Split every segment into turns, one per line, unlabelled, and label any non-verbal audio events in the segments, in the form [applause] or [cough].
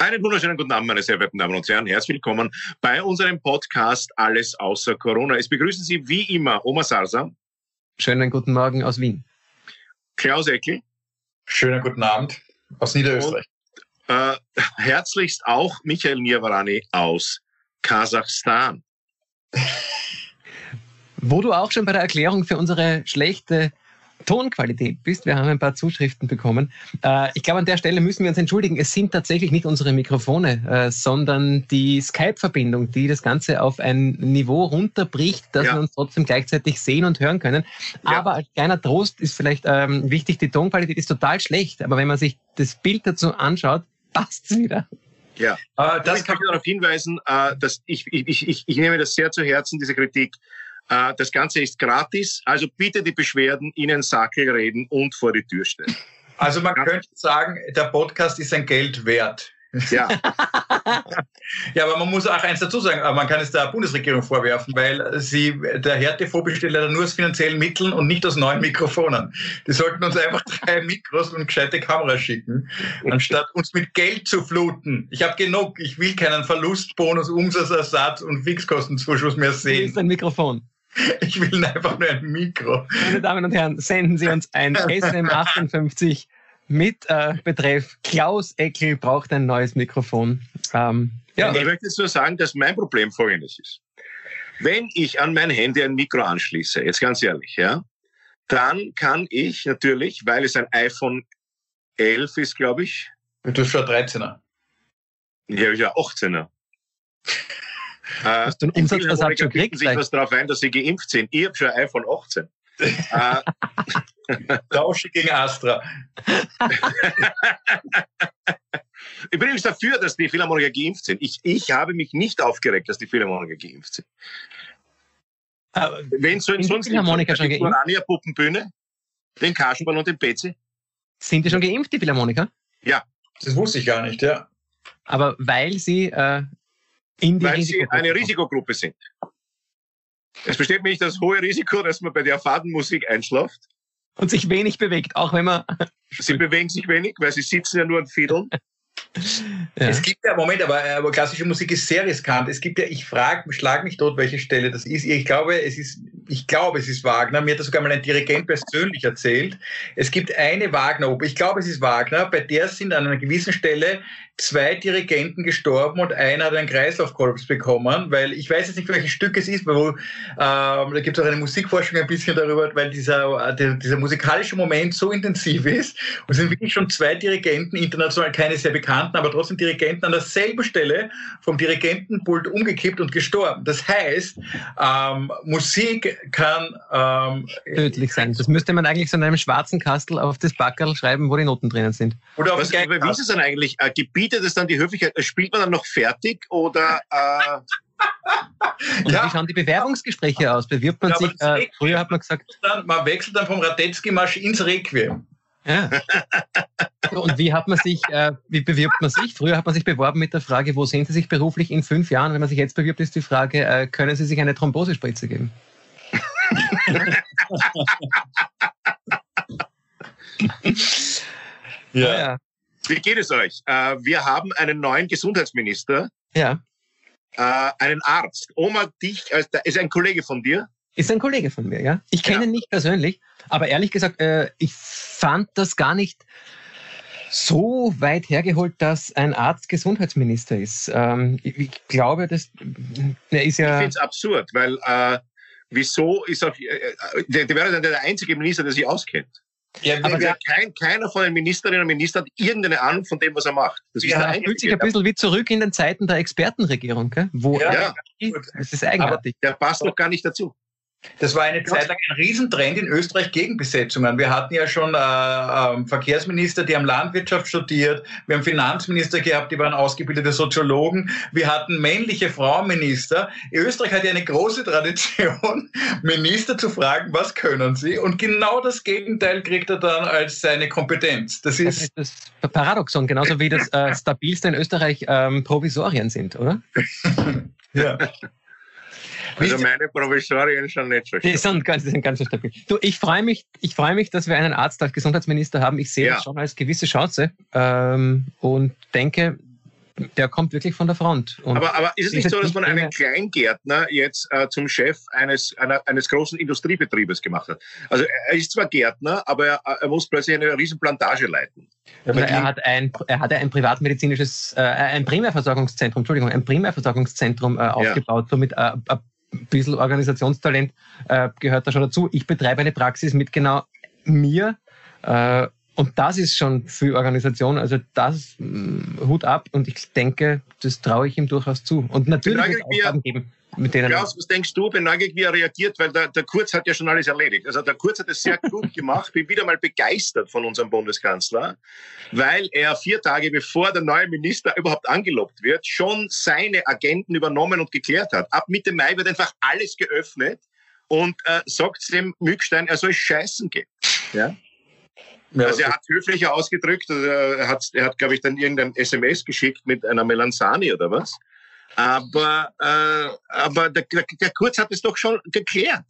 Einen wunderschönen guten Abend, meine sehr verehrten Damen und Herren. Herzlich willkommen bei unserem Podcast Alles außer Corona. Es begrüßen Sie wie immer Oma Sarsa.
Schönen guten Morgen aus Wien.
Klaus Eckel.
Schönen guten Abend aus Niederösterreich.
Und, äh, herzlichst auch Michael Nirvarani aus Kasachstan.
Wo du auch schon bei der Erklärung für unsere schlechte Tonqualität bist. Wir haben ein paar Zuschriften bekommen. Äh, ich glaube, an der Stelle müssen wir uns entschuldigen. Es sind tatsächlich nicht unsere Mikrofone, äh, sondern die Skype-Verbindung, die das Ganze auf ein Niveau runterbricht, dass ja. wir uns trotzdem gleichzeitig sehen und hören können. Ja. Aber als kleiner Trost ist vielleicht ähm, wichtig, die Tonqualität ist total schlecht. Aber wenn man sich das Bild dazu anschaut, [laughs] passt es wieder.
Ja, äh, das kann ich darauf hinweisen, äh, dass ich, ich, ich, ich nehme das sehr zu Herzen, diese Kritik. Äh, das Ganze ist gratis, also bitte die Beschwerden in den Sackel reden und vor die Tür stellen.
Also man könnte sagen, der Podcast ist sein Geld wert.
Ja. [laughs]
ja, aber man muss auch eins dazu sagen, man kann es der Bundesregierung vorwerfen, weil sie, der Härtefonds besteht leider nur aus finanziellen Mitteln und nicht aus neuen Mikrofonen. Die sollten uns einfach [laughs] drei Mikros und gescheite Kameras schicken, anstatt uns mit Geld zu fluten. Ich habe genug, ich will keinen Verlustbonus, Umsatzersatz und Fixkostenzuschuss mehr sehen.
Das ist ein Mikrofon. [laughs]
Ich will einfach nur ein Mikro.
Meine Damen und Herren, senden Sie uns ein [laughs] SM58 mit äh, Betreff Klaus Eckel braucht ein neues Mikrofon.
Ähm, ja. Ich möchte jetzt nur sagen, dass mein Problem folgendes ist. Wenn ich an mein Handy ein Mikro anschließe, jetzt ganz ehrlich, ja, dann kann ich natürlich, weil es ein iPhone 11 ist, glaube ich.
Du hast schon 13er.
Ja, ja, 18er.
Hast du einen Umsatzversatz schon gekriegt?
sich was darauf ein, dass sie geimpft sind. Ich habe schon ein iPhone 18.
Tausche [laughs] gegen Astra. [laughs]
ich bin übrigens dafür, dass die Philharmoniker geimpft sind. Ich, ich habe mich nicht aufgeregt, dass die Philharmoniker geimpft sind. Aber Wenn so in sonst
Philharmoniker schon
geimpft? Die Puppenbühne, den Kasperl und den Pezi.
Sind die schon geimpft, die Philharmoniker?
Ja.
Das wusste ich gar nicht, ja.
Aber weil sie äh, die
Weil sie eine Risikogruppe sind. Es besteht nämlich das hohe Risiko, dass man bei der Fadenmusik einschläft.
Und sich wenig bewegt, auch wenn man. [laughs]
Sie bewegen sich wenig, weil sie sitzen ja nur und fiedeln.
Ja. Es gibt ja, Moment, aber, aber klassische Musik ist sehr riskant. Es gibt ja, ich frage, schlag mich dort, welche Stelle das ist. Ich glaube, es ist, ich glaube, es ist Wagner. Mir hat das sogar mal ein Dirigent persönlich erzählt. Es gibt eine Wagner-Oper, ich glaube, es ist Wagner, bei der sind an einer gewissen Stelle zwei Dirigenten gestorben und einer hat einen Kreislaufkollaps bekommen, weil ich weiß jetzt nicht, welches Stück es ist, wo, ähm, da gibt es auch eine Musikforschung ein bisschen darüber, weil dieser, der, dieser musikalische Moment so intensiv ist und es sind wirklich schon zwei Dirigenten, international keine sehr bekannten, aber trotzdem Dirigenten an derselben Stelle vom Dirigentenpult umgekippt und gestorben. Das heißt, ähm, Musik kann ähm,
tödlich sein. Das müsste man eigentlich so in einem schwarzen Kastel auf das Backerl schreiben, wo die Noten drinnen sind.
Oder auf Was, wie ist es dann eigentlich? Äh, gebietet es dann die Höflichkeit? Spielt man dann noch fertig oder? Äh
und ja. wie schauen die Bewerbungsgespräche aus? Bewirbt man ja, sich? Äh, früher hat man gesagt.
Dann, man wechselt dann vom Radetzky-Marsch ins Requiem.
Ja. Und wie hat man sich, äh, wie bewirbt man sich? Früher hat man sich beworben mit der Frage, wo sehen Sie sich beruflich in fünf Jahren? Wenn man sich jetzt bewirbt, ist die Frage, äh, können Sie sich eine Thrombosespritze geben? [laughs]
ja. ja. Wie geht es euch? Äh, wir haben einen neuen Gesundheitsminister.
Ja.
Äh, einen Arzt. Oma, dich, äh, ist ein Kollege von dir?
Ist ein Kollege von mir, ja. Ich kenne ja. ihn nicht persönlich, aber ehrlich gesagt, äh, ich fand das gar nicht so weit hergeholt, dass ein Arzt Gesundheitsminister ist. Ähm, ich, ich, glaube, dass er ist ja.
Ich finde es absurd, weil äh, wieso ist auch, äh, der, der wäre dann der einzige Minister, der sich auskennt. Ja, aber wir, kein, keiner von den Ministerinnen und Ministern hat irgendeine Ahnung von dem, was er macht.
Das ja, fühlt sich ein bisschen wie zurück in den Zeiten der Expertenregierung, gell? wo
ja,
ja. das ist eigenartig.
Aber der passt doch gar nicht dazu.
Das war eine Zeit lang ein Riesentrend in Österreich gegen Besetzungen. Wir hatten ja schon äh, äh, Verkehrsminister, die haben Landwirtschaft studiert. Wir haben Finanzminister gehabt, die waren ausgebildete Soziologen. Wir hatten männliche Frauenminister. Österreich hat ja eine große Tradition, [laughs] Minister zu fragen, was können sie? Und genau das Gegenteil kriegt er dann als seine Kompetenz.
Das ist das, ist das Paradoxon, genauso wie das äh, stabilste in Österreich ähm, Provisorien sind, oder? [laughs]
ja. [laughs] Also meine Provisorien schon nicht so
Die sind ganz, die sind ganz so stabil. Du, ich freue mich, ich freue mich, dass wir einen Arzt als Gesundheitsminister haben. Ich sehe ja. das schon als gewisse Chance ähm, und denke, der kommt wirklich von der Front.
Und aber, aber ist es nicht so, dass man einen Kleingärtner jetzt äh, zum Chef eines, einer, eines großen Industriebetriebes gemacht hat? Also er ist zwar Gärtner, aber er, er muss plötzlich eine riesen Plantage leiten.
Also er hat ein, er hat ein privatmedizinisches, äh, ein Primärversorgungszentrum, Entschuldigung, ein Primärversorgungszentrum äh, aufgebaut, ja. somit äh, ein bisschen Organisationstalent äh, gehört da schon dazu. Ich betreibe eine Praxis mit genau mir. Äh, und das ist schon für Organisation, also das mh, Hut ab und ich denke, das traue ich ihm durchaus zu. Und natürlich es Aufgaben geben
mit denen. Klaus, was denkst du? Bin neugierig, wie er reagiert, weil der, der Kurz hat ja schon alles erledigt. Also der Kurz hat es sehr gut [laughs] gemacht. Bin wieder mal begeistert von unserem Bundeskanzler, weil er vier Tage bevor der neue Minister überhaupt angelobt wird, schon seine Agenten übernommen und geklärt hat. Ab Mitte Mai wird einfach alles geöffnet und äh, sagt dem Mückstein, er soll scheißen gehen. Ja? Ja, also er hat höflicher ausgedrückt, also er hat, er hat glaube ich, dann irgendein SMS geschickt mit einer Melanzani oder was. Aber, äh, aber der, der Kurz hat es doch schon geklärt.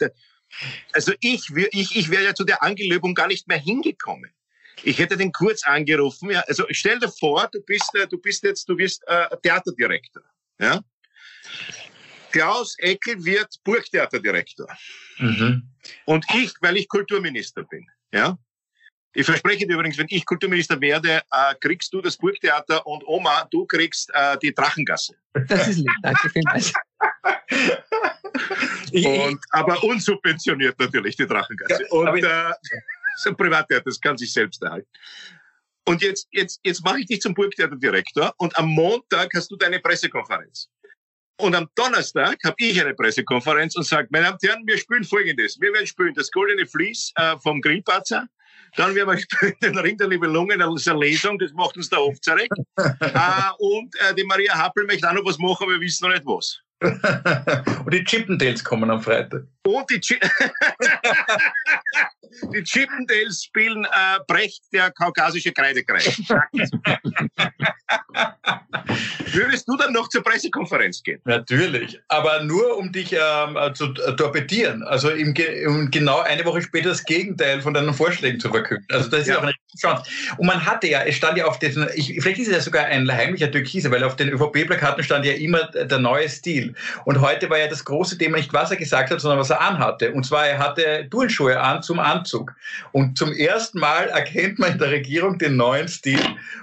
Also ich, ich, ich wäre ja zu der Angelöbung gar nicht mehr hingekommen. Ich hätte den Kurz angerufen. Ja, also stell dir vor, du bist, äh, du bist jetzt, du wirst äh, Theaterdirektor. Ja? Klaus Eckel wird Burgtheaterdirektor. Mhm. Und ich, weil ich Kulturminister bin. Ja? Ich verspreche dir übrigens, wenn ich Kulturminister werde, äh, kriegst du das Burgtheater und Oma, du kriegst äh, die Drachengasse.
Das ist lieb, danke vielmals. [laughs]
und, aber unsubventioniert natürlich die Drachengasse. Ja, und äh, [laughs] so ein Privattheater, das kann sich selbst erhalten. Und jetzt, jetzt, jetzt mache ich dich zum Burgtheaterdirektor und am Montag hast du deine Pressekonferenz. Und am Donnerstag habe ich eine Pressekonferenz und sage, meine Damen und Herren, wir spielen Folgendes. Wir werden spielen das Goldene Vlies äh, vom Grillparzer dann werden wir [laughs] den Ring der Nibelungen, das ist eine Lesung, das macht uns der Hofzarek. äh, [laughs] und äh, die Maria Happel möchte auch noch was machen, aber wir wissen noch nicht was. [laughs]
und die Chippendales kommen am Freitag.
Und die, Chi [laughs] die Chippendales spielen äh, Brecht, der kaukasische Kreidekreis. [laughs] Würdest du dann noch zur Pressekonferenz gehen?
Natürlich, aber nur um dich ähm, äh, zu torpedieren. Also im, um genau eine Woche später das Gegenteil von deinen Vorschlägen zu verkünden. Also das ist ja auch eine Chance. Und man hatte ja, es stand ja auf diesen, ich, vielleicht ist es ja sogar ein heimlicher Türkise, weil auf den ÖVP-Plakaten stand ja immer der neue Stil. Und heute war ja das große Thema nicht, was er gesagt hat, sondern was er anhatte. Und zwar, er hatte Turnschuhe an zum Anzug. Und zum ersten Mal erkennt man in der Regierung den neuen Stil.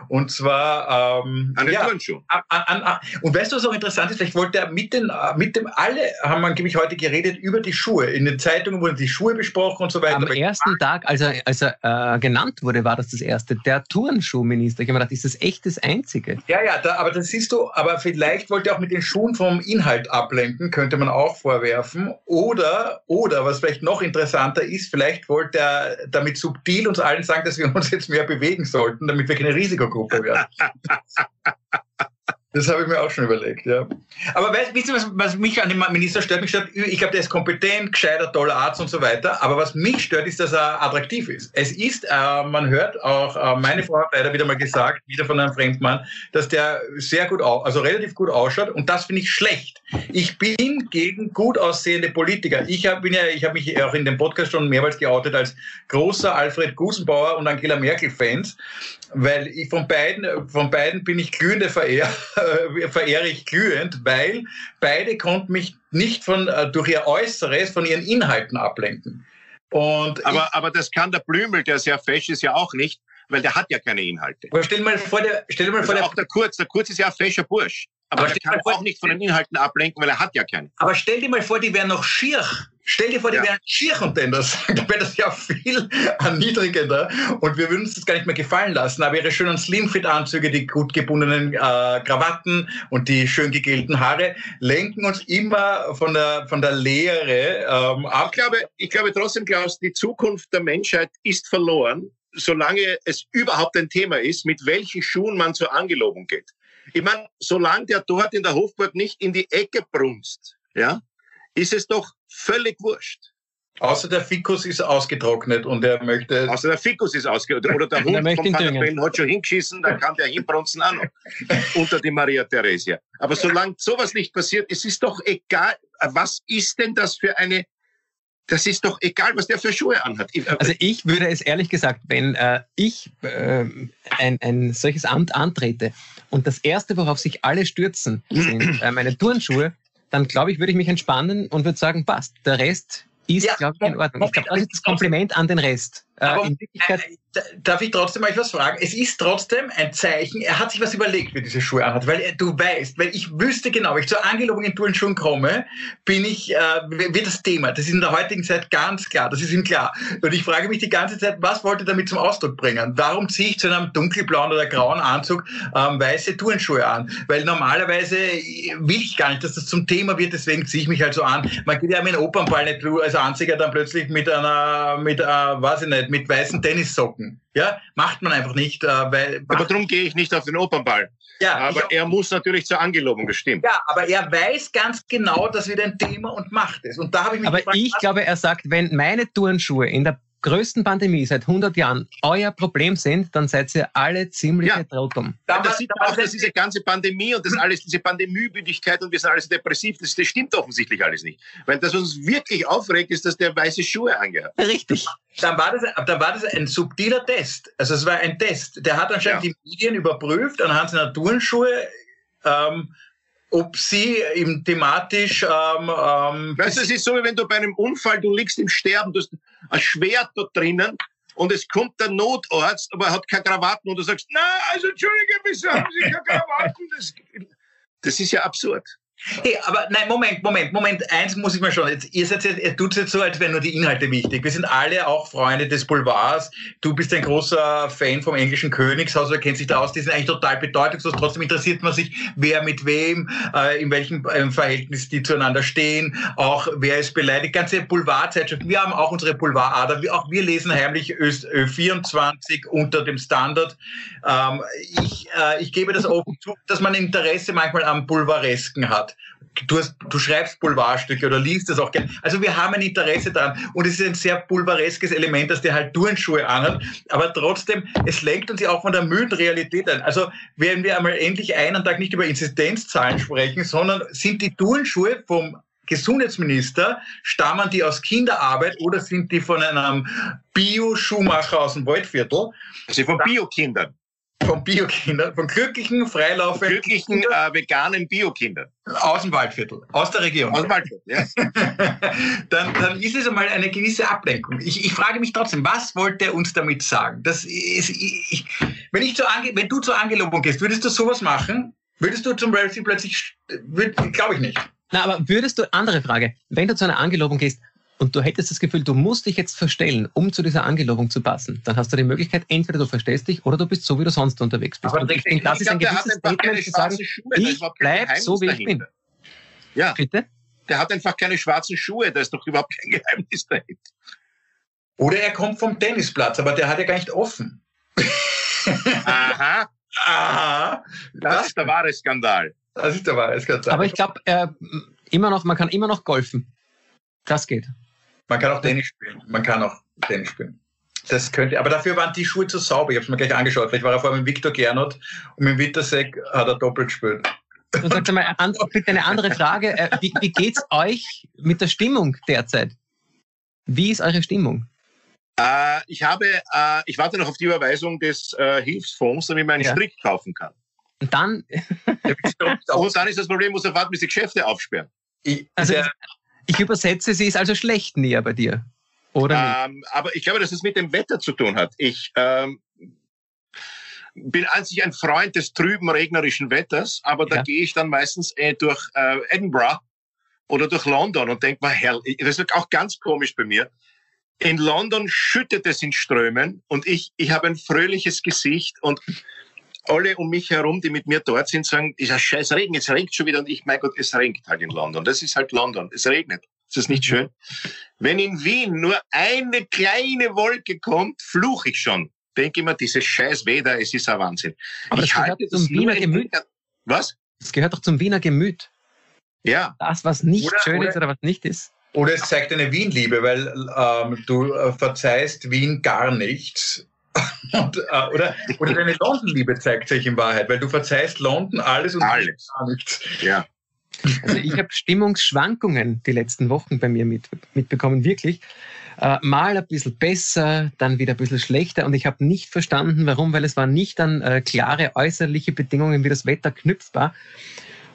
Und zwar ähm,
an den ja, Turnschuhen. An,
an, an, und weißt du, was auch interessant ist? Vielleicht wollte er mit den, mit dem, alle haben man, glaube ich, heute geredet über die Schuhe. In den Zeitungen wurden die Schuhe besprochen und so weiter.
Am ersten Tag, als er, als er äh, genannt wurde, war das das erste. Der Turnschuhminister. Ich habe mir gedacht, ist das echt das Einzige?
Ja, ja, da, aber das siehst du, aber vielleicht wollte er auch mit den Schuhen vom Inhalt ablenken, könnte man auch vorwerfen. Oder, oder, was vielleicht noch interessanter ist, vielleicht wollte er damit subtil uns allen sagen, dass wir uns jetzt mehr bewegen sollten, damit wir keine Risikogruppe werden. [laughs] Das habe ich mir auch schon überlegt, ja. Aber weißt, wisst ihr, was, was mich an dem Minister stört? Mich stört, ich glaube, der ist kompetent, gescheiter, toller Arzt und so weiter. Aber was mich stört, ist, dass er attraktiv ist. Es ist, äh, man hört auch, äh, meine Frau hat leider wieder mal gesagt, wieder von einem Fremdmann, dass der sehr gut, also relativ gut ausschaut. Und das finde ich schlecht. Ich bin gegen gut aussehende Politiker. Ich habe ja, ich habe mich auch in dem Podcast schon mehrmals geoutet als großer Alfred Gusenbauer und Angela Merkel Fans, weil ich von beiden, von beiden bin ich glühende Verehrer äh, [laughs] verehre ich glühend, weil beide konnten mich nicht von, äh, durch ihr Äußeres von ihren Inhalten ablenken.
Und aber, aber das kann der Blümel, der sehr fesch ist, ja auch nicht, weil der hat ja keine Inhalte.
Aber stell mal vor, der, stell mal also vor,
der, auch der Kurz, der Kurz ist ja ein fescher Bursch. Aber, aber der kann vor, auch nicht von den Inhalten ablenken, weil er hat ja keine.
Aber stell dir mal vor, die wären noch schier Stell dir vor, die ja. wären Schier-Contender sagen, [laughs] dann wäre das ja viel erniedrigender und wir würden uns das gar nicht mehr gefallen lassen. Aber ihre schönen Slimfit-Anzüge, die gut gebundenen äh, Krawatten und die schön gegelten Haare lenken uns immer von der, von der Lehre ähm, ab.
Ich glaube, ich glaube trotzdem, Klaus, die Zukunft der Menschheit ist verloren, solange es überhaupt ein Thema ist, mit welchen Schuhen man zur Angelobung geht. Ich meine, solange der dort in der Hofburg nicht in die Ecke brunst, ja, ist es doch völlig wurscht.
Außer der Fikus ist ausgetrocknet und er möchte.
Außer der Fikus ist ausgetrocknet. Oder der [laughs] Hund vom Vater hat schon hingeschissen, dann kann der hinbrunzen auch noch. [laughs] unter die Maria Theresia. Aber solange sowas nicht passiert, es ist doch egal, was ist denn das für eine das ist doch egal, was der für Schuhe anhat.
Also ich würde es ehrlich gesagt, wenn äh, ich äh, ein, ein solches Amt antrete und das Erste, worauf sich alle stürzen, sind äh, meine Turnschuhe, dann glaube ich, würde ich mich entspannen und würde sagen, passt. Der Rest ist, ja, glaube ich, in Ordnung. Ich glaube, das ist das Kompliment an den Rest.
Äh, Aber, Wirklichkeit, äh, darf ich trotzdem mal etwas fragen? Es ist trotzdem ein Zeichen, er hat sich was überlegt, wie diese Schuhe anhat, weil du weißt, weil ich wüsste genau, wenn ich zur Angelobung in Turnschuhen komme, bin ich, äh, wird das Thema. Das ist in der heutigen Zeit ganz klar, das ist ihm klar. Und ich frage mich die ganze Zeit, was wollte er damit zum Ausdruck bringen? Warum ziehe ich zu einem dunkelblauen oder grauen Anzug ähm, weiße Turnschuhe an? Weil normalerweise will ich gar nicht, dass das zum Thema wird, deswegen ziehe ich mich halt so an. Man geht ja mit einem Opernball nicht als Anzieher dann plötzlich mit einer, mit, äh, weiß ich nicht, mit, mit weißen Tennissocken. Ja, macht man einfach nicht, äh, weil.
Aber darum gehe ich nicht auf den Opernball. Ja, aber er muss natürlich zur Angelobung bestimmen.
Ja, aber er weiß ganz genau, dass wir ein Thema und macht es. Und da habe ich mich
Aber gefragt, ich glaube, er sagt, wenn meine Turnschuhe in der größten Pandemie seit 100 Jahren euer Problem sind, dann seid ihr alle ziemlich ja. Trottum.
Ja, das sieht auch, dass diese ganze Pandemie und das alles, diese Pandemiemüdigkeit und wir sind alles depressiv, das, das stimmt offensichtlich alles nicht. Weil das, was uns wirklich aufregt, ist, dass der weiße Schuhe angehabt
hat. Richtig.
Dann war, das, dann war das ein subtiler Test. Also es war ein Test. Der hat anscheinend ja. die Medien überprüft anhand seiner Turnschuhe. Ähm, ob sie eben thematisch. Ähm,
ähm, weißt du, es ist so, wie wenn du bei einem Unfall, du liegst im Sterben, du hast ein Schwert dort drinnen und es kommt der Notarzt, aber er hat keine Krawatten und du sagst, na, also entschuldige, wieso haben Sie keine Krawatten? Das, das ist ja absurd.
Hey, aber nein, Moment, Moment, Moment. Eins muss ich mal schon. Jetzt, ihr seid ihr tut jetzt so, als wären nur die Inhalte wichtig. Wir sind alle auch Freunde des Boulevards. Du bist ein großer Fan vom englischen Königshaus, er kennt sich da aus. Die sind eigentlich total bedeutungslos. Trotzdem interessiert man sich, wer mit wem, äh, in welchem äh, Verhältnis die zueinander stehen, auch wer ist beleidigt. Ganze Boulevardzeitschriften. Wir haben auch unsere Boulevardader. Auch wir lesen heimlich Ö24 unter dem Standard. Ähm, ich, äh, ich gebe das offen zu, dass man Interesse manchmal am Boulevaresken hat. Du, hast, du schreibst Boulevardstücke oder liest das auch gerne. Also wir haben ein Interesse daran. Und es ist ein sehr pulvereskes Element, dass der halt Turnschuhe anhat. Aber trotzdem, es lenkt uns ja auch von der müden Realität ein. Also werden wir einmal endlich einen Tag nicht über Inzidenzzahlen sprechen, sondern sind die Turnschuhe vom Gesundheitsminister, stammen die aus Kinderarbeit oder sind die von einem Bio-Schuhmacher aus dem Waldviertel?
Also von Biokindern
von Biokindern, von glücklichen, freilaufenden,
glücklichen, äh, veganen Biokindern.
Aus dem Waldviertel, aus der Region.
Aus dem Waldviertel, ja. [laughs]
dann, dann ist es einmal eine gewisse Ablenkung. Ich, ich frage mich trotzdem, was wollte er uns damit sagen? Das ist, ich, wenn, ich zur Ange wenn du zur Angelobung gehst, würdest du sowas machen? Würdest du zum Beispiel plötzlich, glaube ich nicht.
Na, aber würdest du, andere Frage, wenn du zu einer Angelobung gehst, und du hättest das Gefühl, du musst dich jetzt verstellen, um zu dieser Angelobung zu passen, dann hast du die Möglichkeit, entweder du verstellst dich oder du bist so, wie du sonst unterwegs bist.
Aber ich denke, das ist ein gewisses Statement zu sagen, Schuhe, ich bleib so, wie ich bin. Ja. Bitte? Der hat einfach keine schwarzen Schuhe, da ist doch überhaupt kein [laughs] Geheimnis dahinter.
Oder er kommt vom Tennisplatz, aber der hat ja gar nicht offen.
Aha. Aha. Das, das ist der wahre Skandal.
Das ist der wahre Skandal. Aber ich glaube, äh, immer noch, man kann immer noch golfen. Das geht.
Man kann auch Tennis spielen. Man kann auch Tennis spielen. Das könnte, aber dafür waren die Schuhe zu sauber. Ich habe es mir gleich angeschaut. Vielleicht war er vorher mit Viktor Gernot und mit Wittersek hat er doppelt gespielt.
Und sag mal, bitte eine andere Frage. Äh, wie, wie geht's euch mit der Stimmung derzeit? Wie ist eure Stimmung?
Äh, ich habe, äh, ich warte noch auf die Überweisung des äh, Hilfsfonds, damit man einen ja. Strick kaufen kann.
Und dann?
und dann ist das Problem, muss er warten, bis die Geschäfte aufsperren.
Ich, also, der, ich übersetze, sie ist also schlecht näher bei dir. Oder
ähm, aber ich glaube, dass es mit dem Wetter zu tun hat. Ich ähm, bin an sich ein Freund des trüben, regnerischen Wetters, aber da gehe ich dann meistens äh, durch äh, Edinburgh oder durch London und denke mir, hell, das ist auch ganz komisch bei mir. In London schüttet es in Strömen und ich, ich habe ein fröhliches Gesicht und alle um mich herum, die mit mir dort sind, sagen, dieser scheiß Regen, es regnet schon wieder und ich, mein Gott, es regnet halt in London. Das ist halt London. Es regnet. Ist das nicht schön? Wenn in Wien nur eine kleine Wolke kommt, fluche ich schon. Denke immer, dieses scheiß Wetter, es ist ein Wahnsinn.
Aber das gehört zum Wiener Gemüt.
Was?
Das gehört doch zum Wiener Gemüt.
Ja.
Das, was nicht oder, schön oder, ist oder was nicht ist.
Oder es zeigt eine Wien-Liebe, weil ähm, du äh, verzeihst Wien gar nichts. Und, äh, oder, oder deine London-Liebe zeigt sich in Wahrheit, weil du verzeihst London alles und
alles. gar
nichts.
Ja.
Also ich habe Stimmungsschwankungen die letzten Wochen bei mir mit, mitbekommen, wirklich. Äh, mal ein bisschen besser, dann wieder ein bisschen schlechter. Und ich habe nicht verstanden, warum, weil es waren nicht an äh, klare äußerliche Bedingungen wie das Wetter knüpfbar.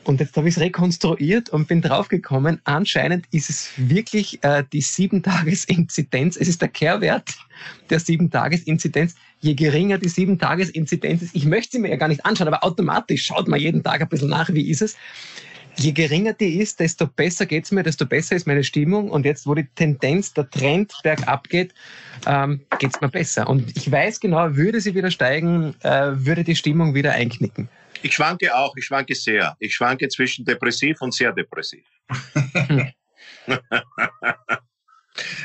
Und jetzt habe ich es rekonstruiert und bin draufgekommen, anscheinend ist es wirklich äh, die Sieben-Tages-Inzidenz. Es ist der Kehrwert der Sieben-Tages-Inzidenz. Je geringer die Sieben-Tages-Inzidenz ist, ich möchte sie mir ja gar nicht anschauen, aber automatisch schaut man jeden Tag ein bisschen nach, wie ist es. Je geringer die ist, desto besser geht's mir, desto besser ist meine Stimmung. Und jetzt, wo die Tendenz, der Trend bergab geht, ähm, geht's mir besser. Und ich weiß genau, würde sie wieder steigen, äh, würde die Stimmung wieder einknicken.
Ich schwanke auch, ich schwanke sehr. Ich schwanke zwischen depressiv und sehr depressiv. [laughs]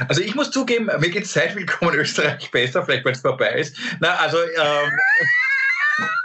Also ich muss zugeben, mir geht seit Willkommen Österreich besser, vielleicht weil es vorbei ist. Na, also ähm,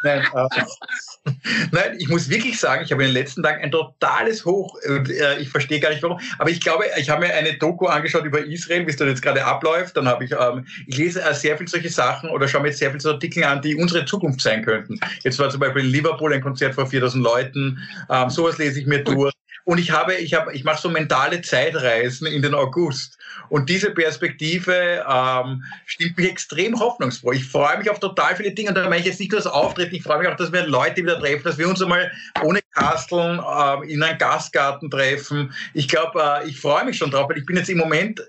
Nein, äh, [laughs] nein, ich muss wirklich sagen, ich habe in den letzten Tagen ein totales Hoch. Äh, ich verstehe gar nicht warum. Aber ich glaube, ich habe mir eine Doku angeschaut über Israel, wie es da jetzt gerade abläuft. Dann habe ich, ähm, ich lese äh, sehr viel solche Sachen oder schaue mir jetzt sehr viele so Artikel an, die unsere Zukunft sein könnten. Jetzt war zum Beispiel in Liverpool ein Konzert vor 4000 Leuten. Ähm, sowas lese ich mir durch. Und ich habe, ich habe, ich mache so mentale Zeitreisen in den August. Und diese Perspektive ähm, stimmt mich extrem hoffnungsfroh. Ich freue mich auf total viele Dinge. Und da meine ich jetzt nicht nur das Auftreten, ich freue mich auch, dass wir Leute wieder treffen, dass wir uns einmal ohne Kasteln äh, in einen Gastgarten treffen. Ich glaube, äh, ich freue mich schon drauf, weil ich bin jetzt im Moment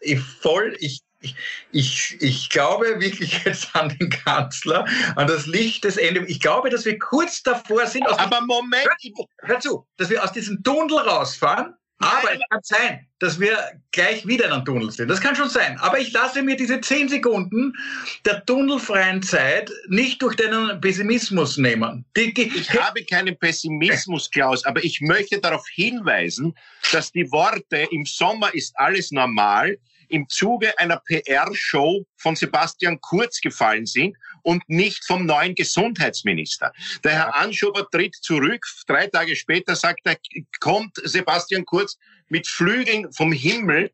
voll, ich ich, ich, ich glaube wirklich jetzt an den Kanzler, an das Licht des Endes. Ich glaube, dass wir kurz davor sind.
Aber Moment!
Hör, zu, dass wir aus diesem Tunnel rausfahren. Aber es kann sein, dass wir gleich wieder in einem Tunnel sind. Das kann schon sein. Aber ich lasse mir diese zehn Sekunden der tunnelfreien Zeit nicht durch deinen Pessimismus nehmen.
Die, die, ich habe keinen Pessimismus, Klaus, aber ich möchte darauf hinweisen, dass die Worte im Sommer ist alles normal im Zuge einer PR-Show von Sebastian Kurz gefallen sind und nicht vom neuen Gesundheitsminister. Der Herr Anschober tritt zurück. Drei Tage später sagt er, kommt Sebastian Kurz mit Flügeln vom Himmel,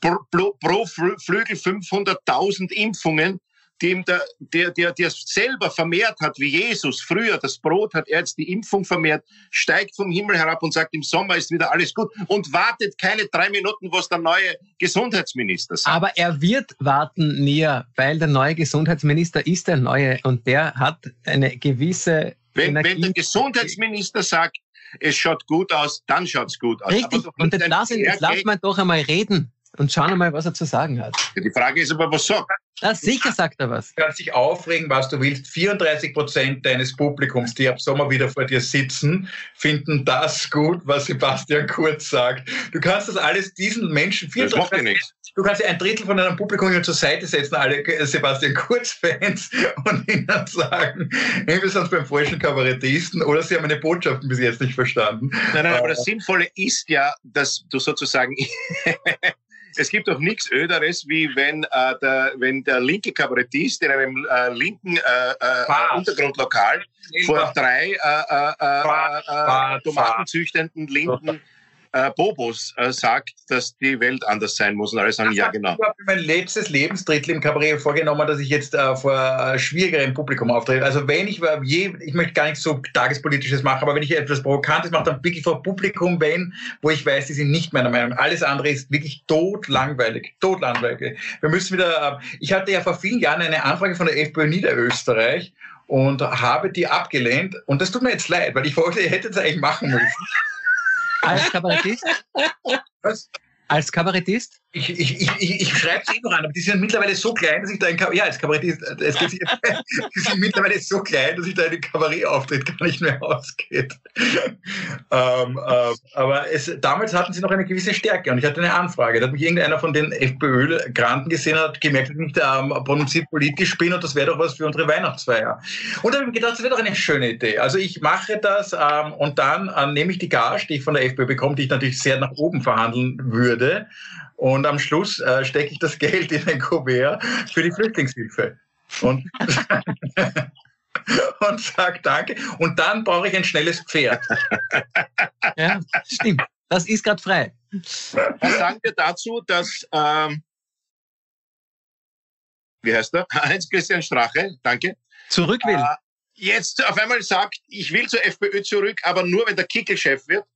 pro, pro, pro Flügel 500.000 Impfungen dem der, der, der, der selber vermehrt hat, wie Jesus. Früher das Brot hat er jetzt die Impfung vermehrt, steigt vom Himmel herab und sagt, im Sommer ist wieder alles gut und wartet keine drei Minuten, was der neue Gesundheitsminister sagt.
Aber er wird warten näher, weil der neue Gesundheitsminister ist der neue und der hat eine gewisse
wenn, wenn der Gesundheitsminister sagt, es schaut gut aus, dann schaut es gut aus.
Richtig, und lassen, jetzt lassen wir doch einmal reden und schauen mal, was er zu sagen hat.
Die Frage ist aber, was sagt
Ah, sicher sagt er was.
Du kannst dich aufregen, was du willst. 34 Prozent deines Publikums, die ab Sommer wieder vor dir sitzen, finden das gut, was Sebastian Kurz sagt. Du kannst das alles diesen Menschen,
34 das macht nichts.
Du kannst ja ein Drittel von deinem Publikum zur Seite setzen, alle Sebastian Kurz-Fans, [laughs] und ihnen sagen, entweder sind beim falschen Kabarettisten oder sie haben meine Botschaften bis jetzt nicht verstanden.
Nein, nein, aber das Sinnvolle ist ja, dass du sozusagen es gibt doch nichts Öderes, wie wenn, äh, der, wenn der linke Kabarettist in einem äh, linken äh, äh, Untergrundlokal vor drei äh, äh, äh, tomatenzüchtenden linken [laughs] äh, Bobos äh, sagt, dass die Welt anders sein muss. Und alle sagen, ja, genau.
Ich habe mein letztes Lebensdrittel im Kabarett vorgenommen, dass ich jetzt äh, vor äh, schwierigerem Publikum auftrete. Also wenn ich, äh, je, ich möchte gar nicht so tagespolitisches machen, aber wenn ich etwas Provokantes mache, dann wirklich vor Publikum, wenn, wo ich weiß, die sind nicht meiner Meinung. Alles andere ist wirklich totlangweilig. Totlangweilig. Wir müssen wieder, äh, ich hatte ja vor vielen Jahren eine Anfrage von der FPÖ Niederösterreich und habe die abgelehnt. Und das tut mir jetzt leid, weil ich wollte, ihr hättet es eigentlich machen müssen.
Als Kabarettist? Was? Als Kabarettist?
Ich, ich, ich, ich schreibe eh noch an, aber die sind mittlerweile so klein, dass ich da ein Kabarett, ja, als Kabarettist, es geht, [laughs] die sind mittlerweile so klein, dass ich da einen Kabarettauftritt gar nicht mehr ausgeht. ähm, äh, aber es, damals hatten sie noch eine gewisse Stärke und ich hatte eine Anfrage. Da hat mich irgendeiner von den FPÖ-Granten gesehen hat, gemerkt, dass ich nicht ähm, prononziert politisch bin und das wäre doch was für unsere Weihnachtsfeier. Und dann habe ich gedacht, das wäre doch eine schöne Idee. Also ich mache das ähm, und dann äh, nehme ich die Gage, die ich von der FPÖ bekomme, die ich natürlich sehr nach oben verhandeln würde und am Schluss äh, stecke ich das [laughs] Geld in ein Kuvert für die Flüchtlingshilfe. Und, [laughs] und sage Danke. Und dann brauche ich ein schnelles Pferd. [laughs]
Ja, stimmt. Das ist gerade frei.
Was sagen wir dazu, dass, ähm, wie heißt er? Heinz-Christian Strache, danke.
Zurück will. Äh,
jetzt auf einmal sagt, ich will zur FPÖ zurück, aber nur, wenn der Kickel Chef wird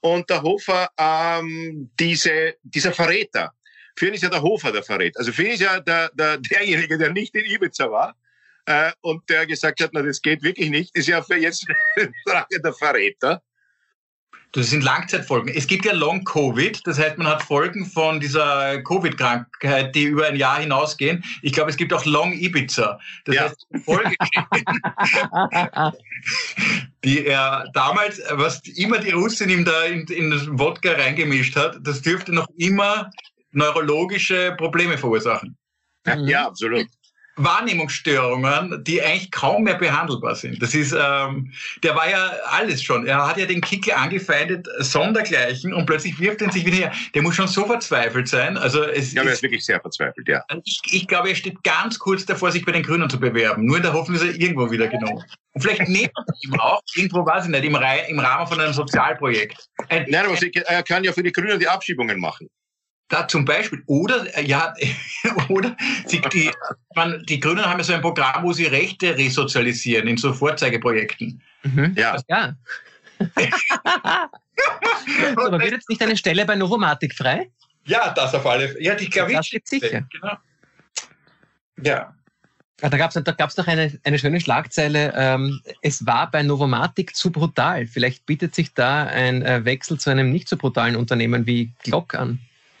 und der Hofer ähm, diese, dieser Verräter. Für ihn ist ja der Hofer der Verräter. Also für ihn ist ja der, der, derjenige, der nicht in Ibiza war äh, und der gesagt hat, na das geht wirklich nicht, ist ja für jetzt [laughs] der Verräter.
Das sind Langzeitfolgen. Es gibt ja Long-Covid, das heißt, man hat Folgen von dieser Covid-Krankheit, die über ein Jahr hinausgehen. Ich glaube, es gibt auch Long-Ibiza. Das ja. heißt, Folge, [laughs] die er damals, was immer die Russin ihm da in, in das Wodka reingemischt hat, das dürfte noch immer neurologische Probleme verursachen.
Ja, absolut.
Wahrnehmungsstörungen, die eigentlich kaum mehr behandelbar sind. Das ist, ähm, der war ja alles schon. Er hat ja den Kickel angefeindet, sondergleichen, und plötzlich wirft er sich wieder her. Der muss schon so verzweifelt sein. Also es
ja, er ist wirklich sehr verzweifelt, ja.
Ich, ich, glaube, er steht ganz kurz davor, sich bei den Grünen zu bewerben. Nur in der Hoffnung, dass er irgendwo wieder genommen. Und vielleicht neben ihm auch, irgendwo weiß ich nicht, im, im Rahmen von einem Sozialprojekt.
Ein, Nein, aber er kann ja für die Grünen die Abschiebungen machen.
Da zum Beispiel, oder, äh, ja, [laughs] oder sie, die, man, die Grünen haben ja so ein Programm, wo sie Rechte resozialisieren in so Vorzeigeprojekten.
Mhm. Ja. ja. [laughs] Aber wird jetzt nicht eine Stelle bei Novomatic frei?
Ja, das auf alle Fälle. Ja, die glaube
ich. Das gibt sicher. Genau. Ja. Da gab es da gab's noch eine, eine schöne Schlagzeile. Ähm, es war bei Novomatic zu brutal. Vielleicht bietet sich da ein äh, Wechsel zu einem nicht so brutalen Unternehmen wie Glock an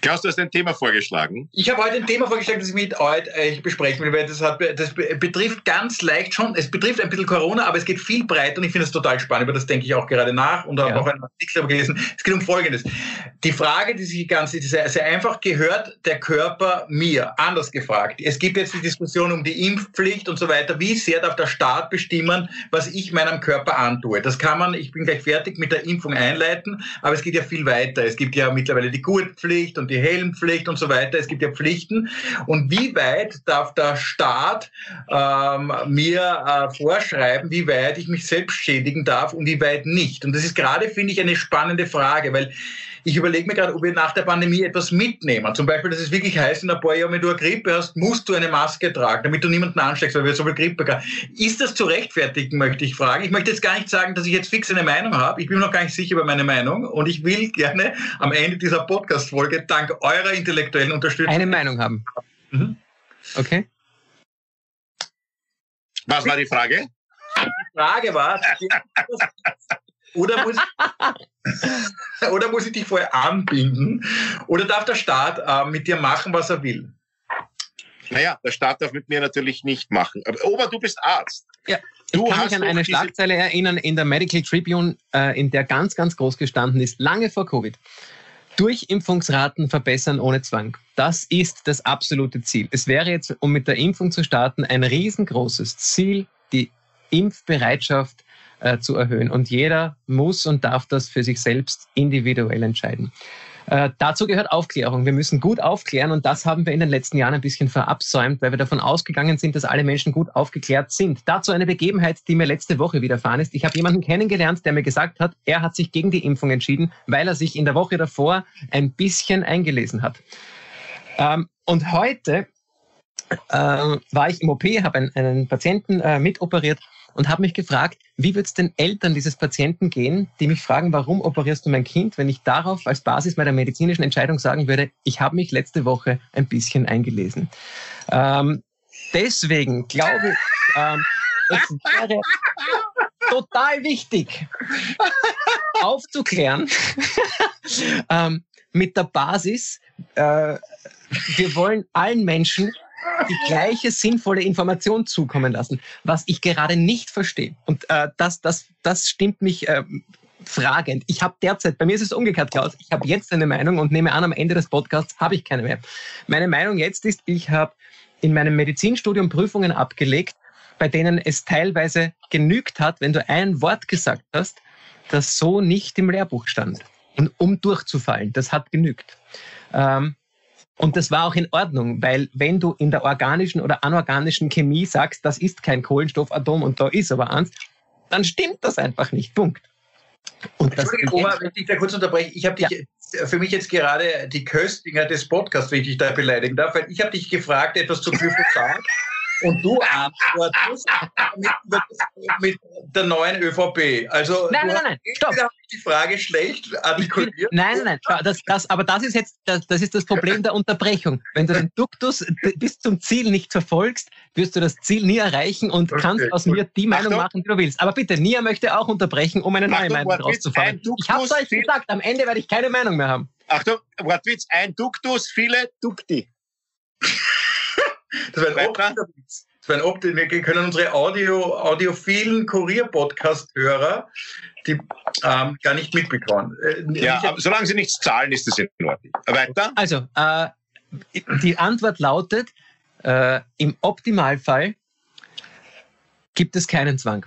Klaus, du hast ein Thema vorgeschlagen.
Ich habe heute ein Thema vorgeschlagen, das ich mit euch äh, besprechen will, weil das, hat, das betrifft ganz leicht schon, es betrifft ein bisschen Corona, aber es geht viel breiter und ich finde es total spannend, über das denke ich auch gerade nach und habe ja. auch einen Artikel gelesen. Es geht um Folgendes. Die Frage, die sich ganz, ist sehr, sehr einfach, gehört der Körper mir? Anders gefragt. Es gibt jetzt die Diskussion um die Impfpflicht und so weiter. Wie sehr darf der Staat bestimmen, was ich meinem Körper antue? Das kann man, ich bin gleich fertig mit der Impfung einleiten, aber es geht ja viel weiter. Es gibt ja mittlerweile die Gurtpflicht und die Helmpflicht und so weiter. Es gibt ja Pflichten. Und wie weit darf der Staat ähm, mir äh, vorschreiben, wie weit ich mich selbst schädigen darf und wie weit nicht? Und das ist gerade, finde ich, eine spannende Frage, weil ich überlege mir gerade, ob wir nach der Pandemie etwas mitnehmen. Zum Beispiel, dass es wirklich heißt, in ein paar Jahren, wenn du eine Grippe hast, musst du eine Maske tragen, damit du niemanden ansteckst, weil wir so viel Grippe haben. Ist das zu rechtfertigen, möchte ich fragen. Ich möchte jetzt gar nicht sagen, dass ich jetzt fix eine Meinung habe. Ich bin mir noch gar nicht sicher über meine Meinung und ich will gerne am Ende dieser Podcast-Folge dank eurer intellektuellen Unterstützung
eine Meinung haben. Mhm. Okay.
Was war die Frage?
Die Frage war, oder muss, [laughs] oder muss ich dich vorher anbinden? Oder darf der Staat äh, mit dir machen, was er will?
Naja, der Staat darf mit mir natürlich nicht machen. Aber Ober, du bist Arzt.
Ja. Du ich kann mich an eine Schlagzeile erinnern in der Medical Tribune, äh, in der ganz, ganz groß gestanden ist, lange vor Covid. Durchimpfungsraten verbessern ohne Zwang. Das ist das absolute Ziel. Es wäre jetzt, um mit der Impfung zu starten, ein riesengroßes Ziel, die Impfbereitschaft äh, zu erhöhen. Und jeder muss und darf das für sich selbst individuell entscheiden. Äh, dazu gehört Aufklärung. Wir müssen gut aufklären und das haben wir in den letzten Jahren ein bisschen verabsäumt, weil wir davon ausgegangen sind, dass alle Menschen gut aufgeklärt sind. Dazu eine Begebenheit, die mir letzte Woche widerfahren ist. Ich habe jemanden kennengelernt, der mir gesagt hat, er hat sich gegen die Impfung entschieden, weil er sich in der Woche davor ein bisschen eingelesen hat. Ähm, und heute äh, war ich im OP, habe einen, einen Patienten äh, mitoperiert und habe mich gefragt, wie wird es den Eltern dieses Patienten gehen, die mich fragen, warum operierst du mein Kind, wenn ich darauf als Basis meiner medizinischen Entscheidung sagen würde, ich habe mich letzte Woche ein bisschen eingelesen. Ähm, deswegen glaube ich, ähm, es wäre total wichtig, aufzuklären [laughs] ähm, mit der Basis, äh, wir wollen allen Menschen die gleiche sinnvolle Information zukommen lassen, was ich gerade nicht verstehe. Und äh, das, das, das stimmt mich äh, fragend. Ich habe derzeit, bei mir ist es umgekehrt, Klaus, ich habe jetzt eine Meinung und nehme an, am Ende des Podcasts habe ich keine mehr. Meine Meinung jetzt ist, ich habe in meinem Medizinstudium Prüfungen abgelegt, bei denen es teilweise genügt hat, wenn du ein Wort gesagt hast, das so nicht im Lehrbuch stand. Und um durchzufallen, das hat genügt. Ähm, und das war auch in Ordnung, weil wenn du in der organischen oder anorganischen Chemie sagst, das ist kein Kohlenstoffatom und da ist aber eins, dann stimmt das einfach nicht. Punkt.
Und das Oma, wenn ich da kurz unterbreche, ich habe dich ja. für mich jetzt gerade die Köstinger des Podcasts, wenn ich dich da beleidigen darf, weil ich habe dich gefragt, etwas zu Glyphosat [laughs] und du antwortest mit, mit, der neuen ÖVP. Also
nein, nein, nein, stopp.
die Frage schlecht artikuliert.
Nein, nein, nein. Das, das, aber das ist jetzt das, das, ist das Problem der Unterbrechung. Wenn du den Duktus bis zum Ziel nicht verfolgst, wirst du das Ziel nie erreichen und okay, kannst aus gut. mir die Meinung Achtung. machen, die du willst. Aber bitte, Nia möchte auch unterbrechen, um eine neue Achtung, Meinung rauszufahren. Ich habe euch gesagt, am Ende werde ich keine Meinung mehr haben.
Achtung, Wortwitz, ein Duktus, viele Dukti.
Das wäre ein Obdachwitz. Das wäre ein Obd wir können unsere Audio, audiophilen Kurier-Podcast-Hörer die ähm, gar nicht mitbekommen.
Äh, ja, aber solange sie nichts zahlen, ist das in Ordnung. Weiter?
Also, äh, die Antwort lautet, äh, im Optimalfall gibt es keinen Zwang.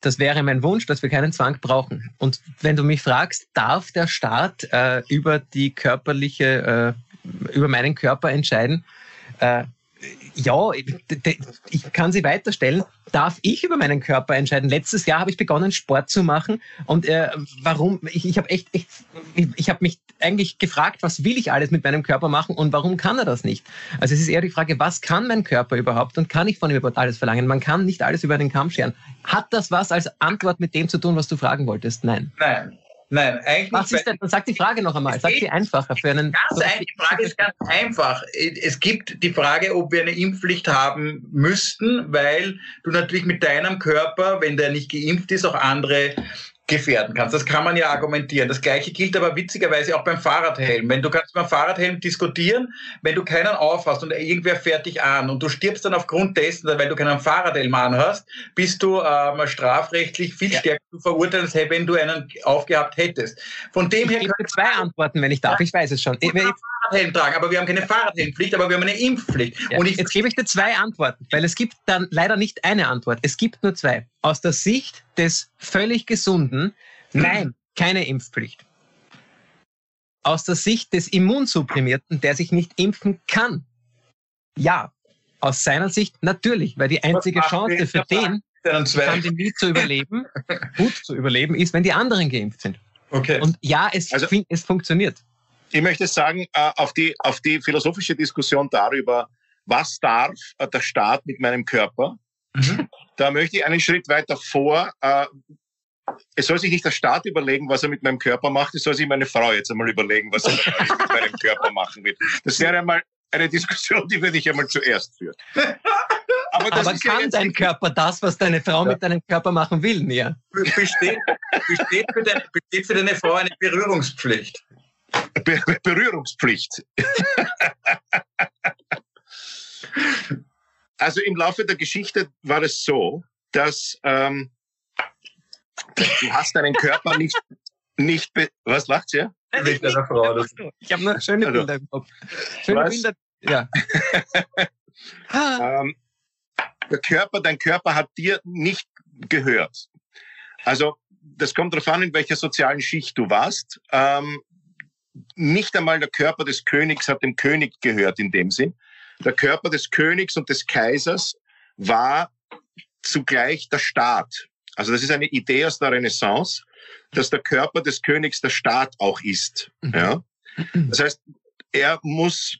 Das wäre mein Wunsch, dass wir keinen Zwang brauchen. Und wenn du mich fragst, darf der Staat äh, über die körperliche, äh, über meinen Körper entscheiden? Ja, ich kann sie weiterstellen. Darf ich über meinen Körper entscheiden? Letztes Jahr habe ich begonnen, Sport zu machen. Und äh, warum? Ich, ich habe echt, echt, ich, ich habe mich eigentlich gefragt, was will ich alles mit meinem Körper machen und warum kann er das nicht? Also es ist eher die Frage, was kann mein Körper überhaupt und kann ich von ihm überhaupt alles verlangen? Man kann nicht alles über den Kamm scheren. Hat das was als Antwort mit dem zu tun, was du fragen wolltest? Nein.
Nein. Nein, eigentlich
Was ist denn, dann sag die Frage noch einmal, sag sie einfacher für einen.
Ganz ein, die Frage ist ganz einfach. Es gibt die Frage, ob wir eine Impfpflicht haben müssten, weil du natürlich mit deinem Körper, wenn der nicht geimpft ist, auch andere gefährden kannst. Das kann man ja argumentieren. Das Gleiche gilt aber witzigerweise auch beim Fahrradhelm. Wenn du kannst beim Fahrradhelm diskutieren, wenn du keinen aufhast und irgendwer fährt dich an und du stirbst dann aufgrund dessen, weil du keinen Fahrradhelm anhast, bist du ähm, strafrechtlich viel ja. stärker zu verurteilen, als wenn du einen aufgehabt hättest. Von dem
ich her gebe zwei Antworten, wenn ich darf. Ich weiß es schon. Ich,
Fahrradhelm tragen, aber wir haben keine Fahrradhelmpflicht, aber wir haben eine Impfpflicht.
Ja, und ich, jetzt gebe ich dir zwei Antworten, weil es gibt dann leider nicht eine Antwort. Es gibt nur zwei. Aus der Sicht des völlig Gesunden, nein, keine Impfpflicht. Aus der Sicht des Immunsupprimierten, der sich nicht impfen kann, ja. Aus seiner Sicht natürlich, weil die einzige Chance für den, die Pandemie zu überleben, gut zu überleben, ist, wenn die anderen geimpft sind. Okay. Und ja, es, also, es funktioniert
ich möchte sagen, äh, auf die, auf die philosophische Diskussion darüber, was darf äh, der Staat mit meinem Körper, mhm. da möchte ich einen Schritt weiter vor. Äh, es soll sich nicht der Staat überlegen, was er mit meinem Körper macht, es soll sich meine Frau jetzt einmal überlegen, was er [laughs] mit meinem Körper machen will. Das wäre einmal eine Diskussion, die würde ich einmal zuerst führen. [laughs]
Aber, Aber kann ja dein Körper das, was deine Frau ja. mit deinem Körper machen will, Nia?
Besteht, besteht, für deine, besteht für deine Frau eine Berührungspflicht?
Be Berührungspflicht. also im Laufe der Geschichte war es so, dass ähm, du hast deinen Körper nicht, nicht was lacht ihr?
Ich, ich habe noch schöne Bilder im Kopf. Schöne was? Bilder, ja. [laughs]
ähm, der Körper, dein Körper hat dir nicht gehört. Also das kommt darauf an, in welcher sozialen Schicht du warst. Ähm, nicht einmal der Körper des Königs hat dem König gehört in dem Sinn. Der Körper des Königs und des Kaisers war zugleich der Staat. Also das ist eine Idee aus der Renaissance, dass der Körper des Königs der Staat auch ist. Mhm. Ja? Das heißt, er muss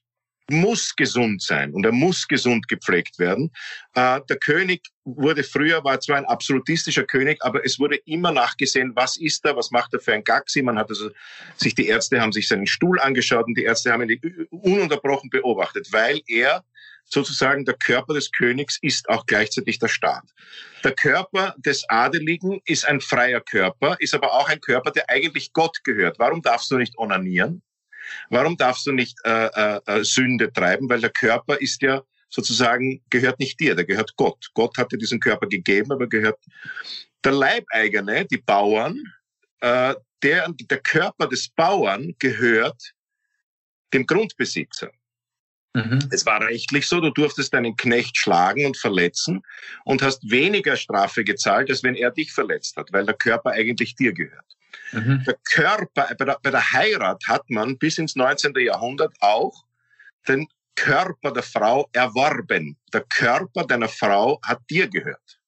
muss gesund sein und er muss gesund gepflegt werden. Äh, der König wurde früher, war zwar ein absolutistischer König, aber es wurde immer nachgesehen, was ist er, was macht er für ein Gaxi. Man hat also sich, die Ärzte haben sich seinen Stuhl angeschaut und die Ärzte haben ihn ununterbrochen beobachtet, weil er sozusagen der Körper des Königs ist auch gleichzeitig der Staat. Der Körper des Adeligen ist ein freier Körper, ist aber auch ein Körper, der eigentlich Gott gehört. Warum darfst du nicht onanieren? Warum darfst du nicht äh, äh, äh Sünde treiben? Weil der Körper ist ja sozusagen, gehört nicht dir, der gehört Gott. Gott hat dir diesen Körper gegeben, aber gehört der Leibeigene, die Bauern, äh, der, der Körper des Bauern gehört dem Grundbesitzer. Mhm. Es war rechtlich so, du durftest deinen Knecht schlagen und verletzen und hast weniger Strafe gezahlt, als wenn er dich verletzt hat, weil der Körper eigentlich dir gehört. Mhm. Der Körper, bei der, bei der Heirat hat man bis ins 19. Jahrhundert auch den Körper der Frau erworben. Der Körper deiner Frau hat dir gehört.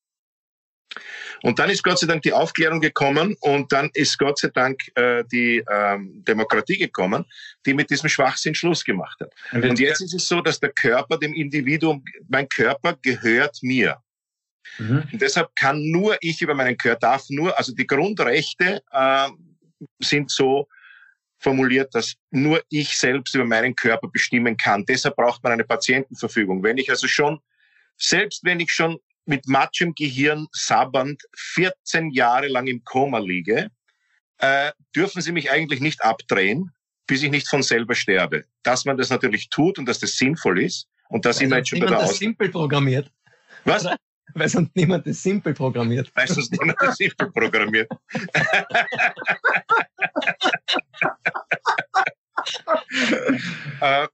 Und dann ist Gott sei Dank die Aufklärung gekommen und dann ist Gott sei Dank äh, die ähm, Demokratie gekommen, die mit diesem Schwachsinn Schluss gemacht hat. Und, und jetzt ist es so, dass der Körper dem Individuum, mein Körper gehört mir. Mhm. Und deshalb kann nur ich über meinen Körper, darf nur, also die Grundrechte äh, sind so formuliert, dass nur ich selbst über meinen Körper bestimmen kann. Deshalb braucht man eine Patientenverfügung. Wenn ich also schon, selbst wenn ich schon mit matschem Gehirn sabbernd 14 Jahre lang im Koma liege, äh, dürfen Sie mich eigentlich nicht abdrehen, bis ich nicht von selber sterbe. Dass man das natürlich tut und dass das sinnvoll ist und dass
sind wir jetzt schon der das simpel programmiert.
Was?
Weil sonst niemand das simpel programmiert.
Weil sonst niemand das simpel programmiert. äh,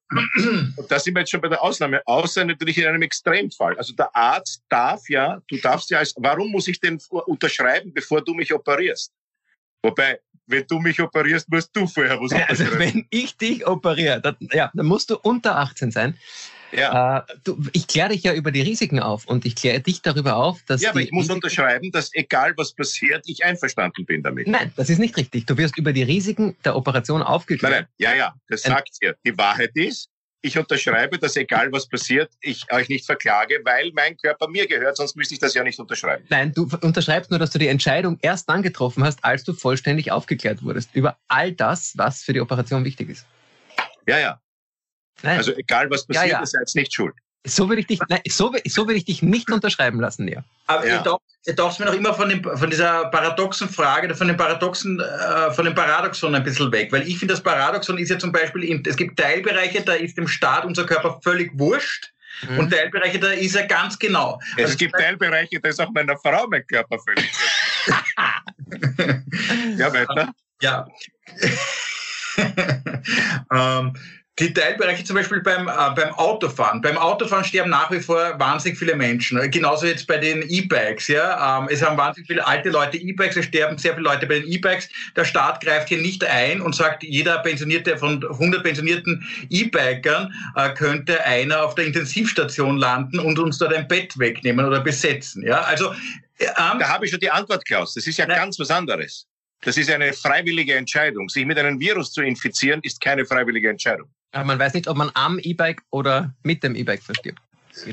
da sind wir jetzt schon bei der Ausnahme, außer natürlich in einem Extremfall. Also der Arzt darf ja, du darfst ja als, warum muss ich denn unterschreiben, bevor du mich operierst? Wobei, wenn du mich operierst, musst du vorher was
ja, Also wenn ich dich operiere, dann, ja, dann musst du unter 18 sein. Ja. Äh, du, ich kläre dich ja über die Risiken auf und ich kläre dich darüber auf, dass.
Ja, aber ich muss Risiken unterschreiben, dass egal was passiert, ich einverstanden bin damit.
Nein, das ist nicht richtig. Du wirst über die Risiken der Operation aufgeklärt. Nein, nein,
ja, ja, das sagt ihr. Die Wahrheit ist, ich unterschreibe, dass egal was passiert, ich euch nicht verklage, weil mein Körper mir gehört, sonst müsste ich das ja nicht unterschreiben.
Nein, du unterschreibst nur, dass du die Entscheidung erst dann getroffen hast, als du vollständig aufgeklärt wurdest über all das, was für die Operation wichtig ist.
Ja, ja. Nein. Also egal was passiert, ja, ja. ist jetzt nicht schuld.
So würde ich dich, nein, so, so würde ich dich nicht unterschreiben lassen, ja.
Aber ja. ihr darfst mir noch immer von, dem, von dieser paradoxen Frage, von dem paradoxen, äh, von dem Paradoxon ein bisschen weg, weil ich finde, das Paradoxon ist ja zum Beispiel, es gibt Teilbereiche, da ist dem Staat unser Körper völlig wurscht. Mhm. Und Teilbereiche, da ist er ganz genau.
Es also gibt Teilbereiche, da ist auch meiner Frau mein Körper völlig wurscht. [laughs] ja, weiter.
Ja. [laughs] ähm, die Teilbereiche zum Beispiel beim, äh, beim Autofahren. Beim Autofahren sterben nach wie vor wahnsinnig viele Menschen. Genauso jetzt bei den E-Bikes. Ja? Ähm, es haben wahnsinnig viele alte Leute E-Bikes, es sterben sehr viele Leute bei den E-Bikes. Der Staat greift hier nicht ein und sagt, jeder pensionierte von 100 pensionierten E-Bikern äh, könnte einer auf der Intensivstation landen und uns dort ein Bett wegnehmen oder besetzen. Ja? Also,
ähm, da habe ich schon die Antwort, Klaus. Das ist ja nein, ganz was anderes. Das ist eine freiwillige Entscheidung. Sich mit einem Virus zu infizieren, ist keine freiwillige Entscheidung.
Aber man weiß nicht, ob man am E-Bike oder mit dem E-Bike verstirbt.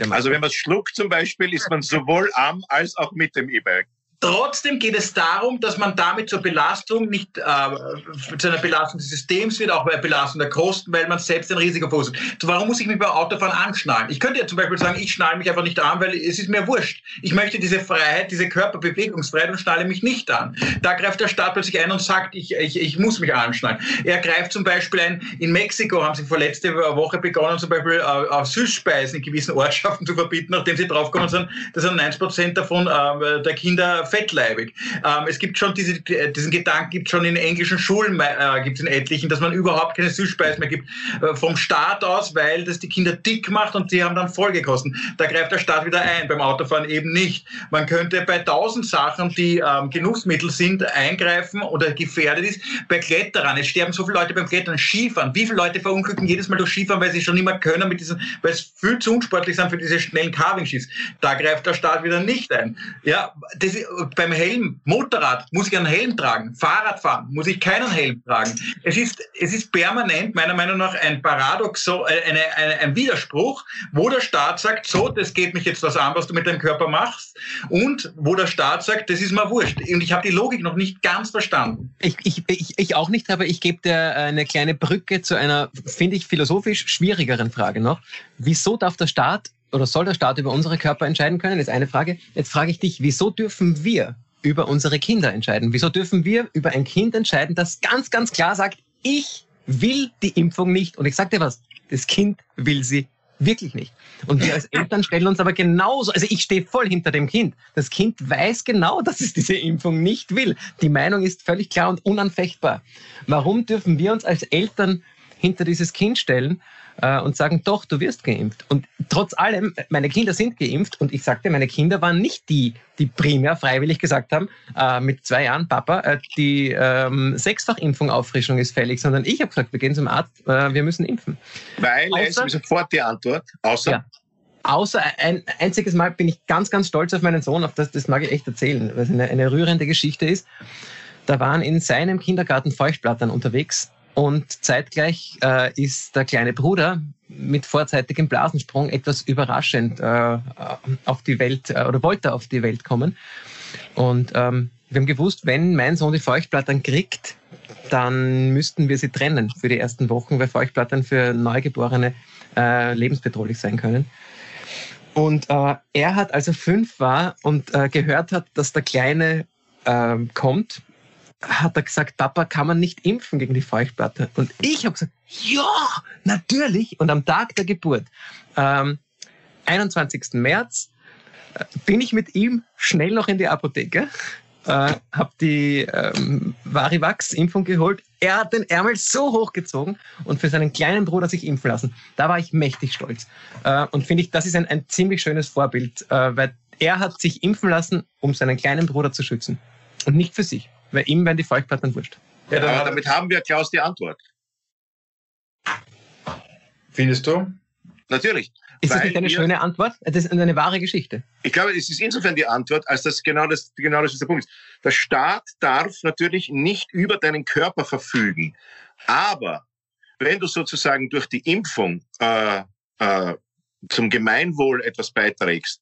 Also wenn man schluckt zum Beispiel, ist man sowohl am als auch mit dem E-Bike.
Trotzdem geht es darum, dass man damit zur Belastung nicht äh, zu einer Belastung des Systems wird, auch bei Belastung der Kosten, weil man selbst ein Risiko verursacht. So, warum muss ich mich beim Autofahren anschnallen? Ich könnte ja zum Beispiel sagen, ich schnalle mich einfach nicht an, weil es ist mir wurscht. Ich möchte diese Freiheit, diese Körperbewegungsfreiheit und schnalle mich nicht an. Da greift der Staat plötzlich ein und sagt, ich, ich, ich muss mich anschnallen. Er greift zum Beispiel ein, in Mexiko haben sie vor letzte Woche begonnen, zum Beispiel äh, Süßspeisen in gewissen Ortschaften zu verbieten, nachdem sie draufgekommen sind, dass 90 Prozent davon äh, der Kinder fettleibig. Ähm, es gibt schon diese, diesen Gedanken, gibt schon in englischen Schulen, äh, gibt es in etlichen, dass man überhaupt keine Süßspeisen mehr gibt. Äh, vom Staat aus, weil das die Kinder dick macht und die haben dann Folgekosten. Da greift der Staat wieder ein, beim Autofahren eben nicht. Man könnte bei tausend Sachen, die ähm, Genussmittel sind, eingreifen oder gefährdet ist. Bei Kletterern, es sterben so viele Leute beim Klettern, Skifahren. Wie viele Leute verunglücken jedes Mal durch Skifahren, weil sie schon mehr können, mit diesen, weil es viel zu unsportlich sind für diese schnellen Carving-Skis. Da greift der Staat wieder nicht ein. Ja, das, beim Helm, Motorrad, muss ich einen Helm tragen? Fahrrad fahren, muss ich keinen Helm tragen? Es ist, es ist permanent, meiner Meinung nach, ein Paradoxo, äh, eine, eine, ein Widerspruch, wo der Staat sagt, so, das geht mich jetzt was an, was du mit deinem Körper machst, und wo der Staat sagt, das ist mir wurscht. Und ich habe die Logik noch nicht ganz verstanden.
Ich, ich, ich, ich auch nicht, aber ich gebe dir eine kleine Brücke zu einer, finde ich, philosophisch schwierigeren Frage noch. Wieso darf der Staat oder soll der Staat über unsere Körper entscheiden können? Das ist eine Frage. Jetzt frage ich dich, wieso dürfen wir über unsere Kinder entscheiden? Wieso dürfen wir über ein Kind entscheiden, das ganz, ganz klar sagt, ich will die Impfung nicht. Und ich sage dir was, das Kind will sie wirklich nicht. Und wir als [laughs] Eltern stellen uns aber genauso, also ich stehe voll hinter dem Kind. Das Kind weiß genau, dass es diese Impfung nicht will. Die Meinung ist völlig klar und unanfechtbar. Warum dürfen wir uns als Eltern hinter dieses Kind stellen äh, und sagen, doch, du wirst geimpft. Und trotz allem, meine Kinder sind geimpft und ich sagte, meine Kinder waren nicht die, die primär freiwillig gesagt haben, äh, mit zwei Jahren, Papa, äh, die ähm, Sechsfachimpfung Auffrischung ist fällig, sondern ich habe gesagt, wir gehen zum Arzt, äh, wir müssen impfen.
Weil außer, ist sofort die Antwort, außer... Ja.
Außer ein einziges Mal bin ich ganz, ganz stolz auf meinen Sohn, auf das, das mag ich echt erzählen, weil es eine, eine rührende Geschichte ist. Da waren in seinem Kindergarten Feuchtblattern unterwegs und zeitgleich äh, ist der kleine Bruder mit vorzeitigem Blasensprung etwas überraschend äh, auf die Welt äh, oder wollte auf die Welt kommen. Und ähm, wir haben gewusst, wenn mein Sohn die Feuchtblattern kriegt, dann müssten wir sie trennen für die ersten Wochen, weil Feuchtblattern für Neugeborene äh, lebensbedrohlich sein können. Und äh, er hat, als er fünf war und äh, gehört hat, dass der Kleine äh, kommt, hat er gesagt, Papa, kann man nicht impfen gegen die Feuchtplatte? Und ich habe gesagt, ja, natürlich. Und am Tag der Geburt, ähm, 21. März, äh, bin ich mit ihm schnell noch in die Apotheke, äh, habe die ähm, Varivax-Impfung geholt. Er hat den Ärmel so hochgezogen und für seinen kleinen Bruder sich impfen lassen. Da war ich mächtig stolz. Äh, und finde ich, das ist ein, ein ziemlich schönes Vorbild, äh, weil er hat sich impfen lassen, um seinen kleinen Bruder zu schützen und nicht für sich weil ihm werden die Feuchtplatten wurscht.
Ja, dann Aber damit haben wir, Klaus, die Antwort.
Findest du?
Natürlich. Ist das nicht eine schöne Antwort? Das ist eine wahre Geschichte.
Ich glaube, es ist insofern die Antwort, als das genau das, genau das ist der Punkt ist. Der Staat darf natürlich nicht über deinen Körper verfügen. Aber wenn du sozusagen durch die Impfung äh, äh, zum Gemeinwohl etwas beiträgst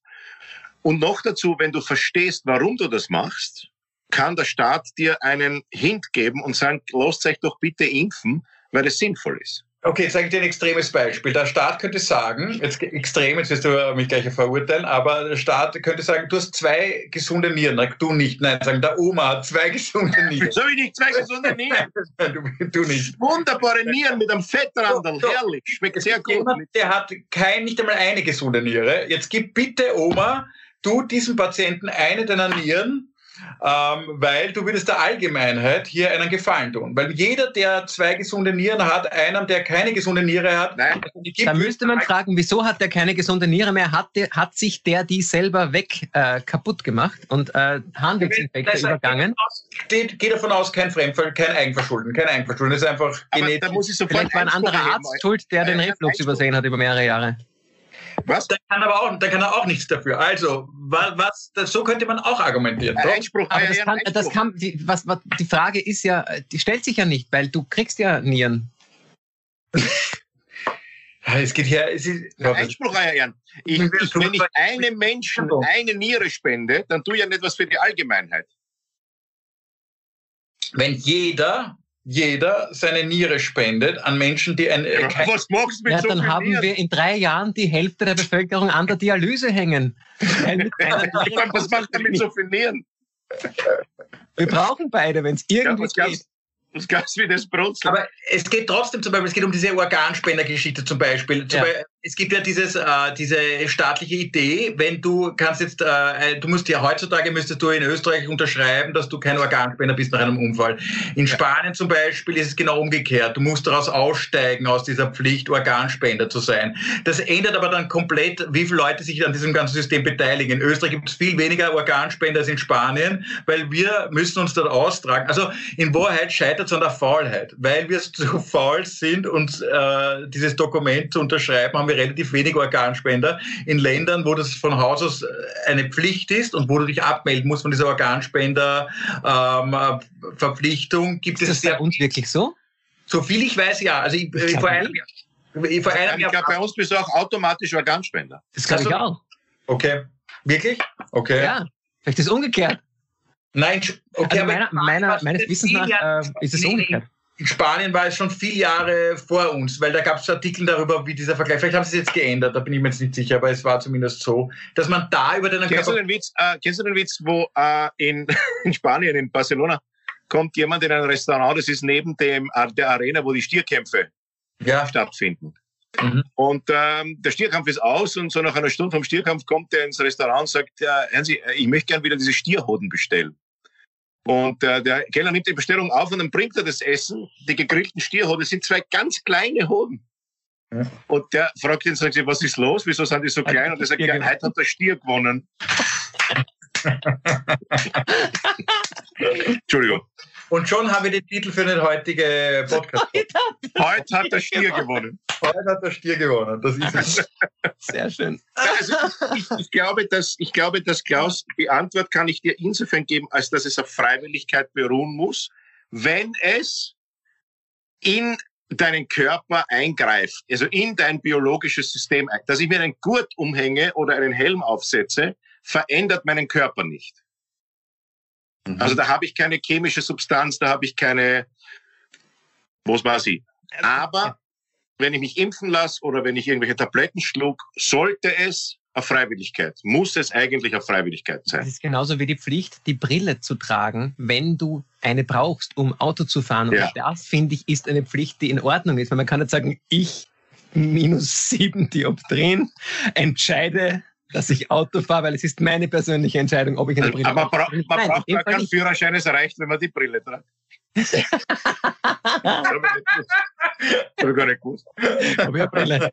und noch dazu, wenn du verstehst, warum du das machst, kann der Staat dir einen Hint geben und sagen, lasst euch doch bitte impfen, weil es sinnvoll ist.
Okay, jetzt sage ich dir ein extremes Beispiel. Der Staat könnte sagen, jetzt extrem, jetzt wirst du mich gleich verurteilen, aber der Staat könnte sagen, du hast zwei gesunde Nieren. Du nicht. Nein, sagen, der Oma hat zwei [laughs] gesunde Nieren.
Wieso ich nicht zwei gesunde [laughs] Nieren?
du, du, nicht.
Wunderbare Nieren mit einem Fettrandel. So, so. Herrlich. Schmeckt sehr gut. Jemand,
der hat kein, nicht einmal eine gesunde Niere. Jetzt gib bitte Oma, du diesem Patienten eine deiner Nieren ähm, weil du würdest der Allgemeinheit hier einen Gefallen tun. Weil jeder, der zwei gesunde Nieren hat, einem, der keine gesunde Niere hat,
Nein. da müsste man fragen, wieso hat der keine gesunde Niere mehr? Hat, der, hat sich der die selber weg äh, kaputt gemacht und äh, Harnwegsinfekte übergangen?
Geht, geht davon aus, kein Fremdfall, kein Eigenverschulden, kein Eigenverschulden, das ist einfach
genetisch. Da muss ich sofort Vielleicht war ein anderer Arzt schuld, der den Reflux übersehen hat über mehrere Jahre.
Was? Da kann aber auch, da kann er auch nichts dafür. Also, was, das, so könnte man auch argumentieren.
Ein Einspruch, aber das kann, das kann, die, was, was, die Frage ist ja, die stellt sich ja nicht, weil du kriegst ja Nieren.
Es geht her. Es
ist, Einspruch, Euer Ehren. Ich, ich, wenn ich einem Menschen eine Niere spende, dann tue ich ja nicht was für die Allgemeinheit.
Wenn jeder jeder seine Niere spendet an Menschen, die ein.
Äh, was machst du mit ja, so dann haben Nieren? wir in drei Jahren die Hälfte der Bevölkerung an der Dialyse hängen. [laughs]
was macht er mit so vielen Nieren?
Wir brauchen beide, wenn es irgendwie ja, geht.
Das kannst wie das Brot.
Aber es geht trotzdem zum Beispiel, es geht um diese Organspendergeschichte zum Beispiel. Zum ja. Beispiel es gibt ja dieses, äh, diese staatliche Idee, wenn du kannst jetzt, äh, du musst ja heutzutage müsstest du in Österreich unterschreiben, dass du kein Organspender bist nach einem Unfall. In. Spanien zum Beispiel ist es genau umgekehrt. Du musst daraus aussteigen aus dieser Pflicht, Organspender zu sein. Das ändert aber dann komplett, wie viele Leute sich an diesem ganzen System beteiligen. In Österreich gibt es viel weniger Organspender als in Spanien, weil wir müssen uns dort austragen. Also in Wahrheit scheitert es an der Faulheit, weil wir zu [laughs] faul sind, uns äh, dieses Dokument zu unterschreiben, haben wir wir relativ wenig Organspender. In Ländern, wo das von Haus aus äh, eine Pflicht ist und wo du dich abmelden musst von dieser Organspenderverpflichtung, ähm, gibt
ist es. Ist das bei uns wirklich so?
So viel ich weiß, ja. Also ich, ich vor einem Jahr.
Vor einem ich glaube, bei uns bist du auch automatisch Organspender.
Das glaube ich auch.
Okay. Wirklich? Okay.
Ja. Vielleicht ist es umgekehrt.
Nein,
okay, also meiner, meiner, meines Wissens nach äh, ist es umgekehrt.
In Spanien war es schon viele Jahre vor uns, weil da gab es Artikel darüber, wie dieser Vergleich. Vielleicht haben sie es jetzt geändert, da bin ich mir jetzt nicht sicher, aber es war zumindest so, dass man da über den
kennst Körper. Du den Witz, äh, kennst du den Witz, wo äh, in, [laughs] in Spanien, in Barcelona, kommt jemand in ein Restaurant, das ist neben dem, äh, der Arena, wo die Stierkämpfe ja. stattfinden. Mhm. Und ähm, der Stierkampf ist aus und so nach einer Stunde vom Stierkampf kommt er ins Restaurant und sagt, äh, hören Sie, ich möchte gerne wieder diese Stierhoden bestellen. Und äh, der Keller nimmt die Bestellung auf und dann bringt er das Essen. Die gegrillten Stierhoden sind zwei ganz kleine Hoden. Ja. Und der fragt ihn, sagt sie, was ist los? Wieso sind die so klein? Und er sagt, ja, heute hat der Stier gewonnen. [laughs] Entschuldigung.
Und schon haben wir den Titel für den heutigen Podcast.
Heute hat der Stier gewonnen.
Heute hat der Stier gewonnen. Das ist es.
Sehr schön.
Also ich, ich, glaube, dass, ich glaube, dass Klaus, die Antwort kann ich dir insofern geben, als dass es auf Freiwilligkeit beruhen muss, wenn es in deinen Körper eingreift, also in dein biologisches System, dass ich mir einen Gurt umhänge oder einen Helm aufsetze, verändert meinen Körper nicht. Mhm. Also da habe ich keine chemische Substanz, da habe ich keine, was weiß ich. Aber wenn ich mich impfen lasse oder wenn ich irgendwelche Tabletten schlug, sollte es auf Freiwilligkeit, muss es eigentlich auf Freiwilligkeit sein.
Das ist genauso wie die Pflicht, die Brille zu tragen, wenn du eine brauchst, um Auto zu fahren. Und ja. das, finde ich, ist eine Pflicht, die in Ordnung ist. Weil man kann nicht sagen, ich minus sieben Dioptrien entscheide, dass ich Auto fahre, weil es ist meine persönliche Entscheidung, ob ich eine
Brille Aber bra man Nein, braucht gar keinen Führerschein, es reicht, wenn man die Brille trägt. [laughs] Habe gar nicht gewusst.
Habe ich Brille.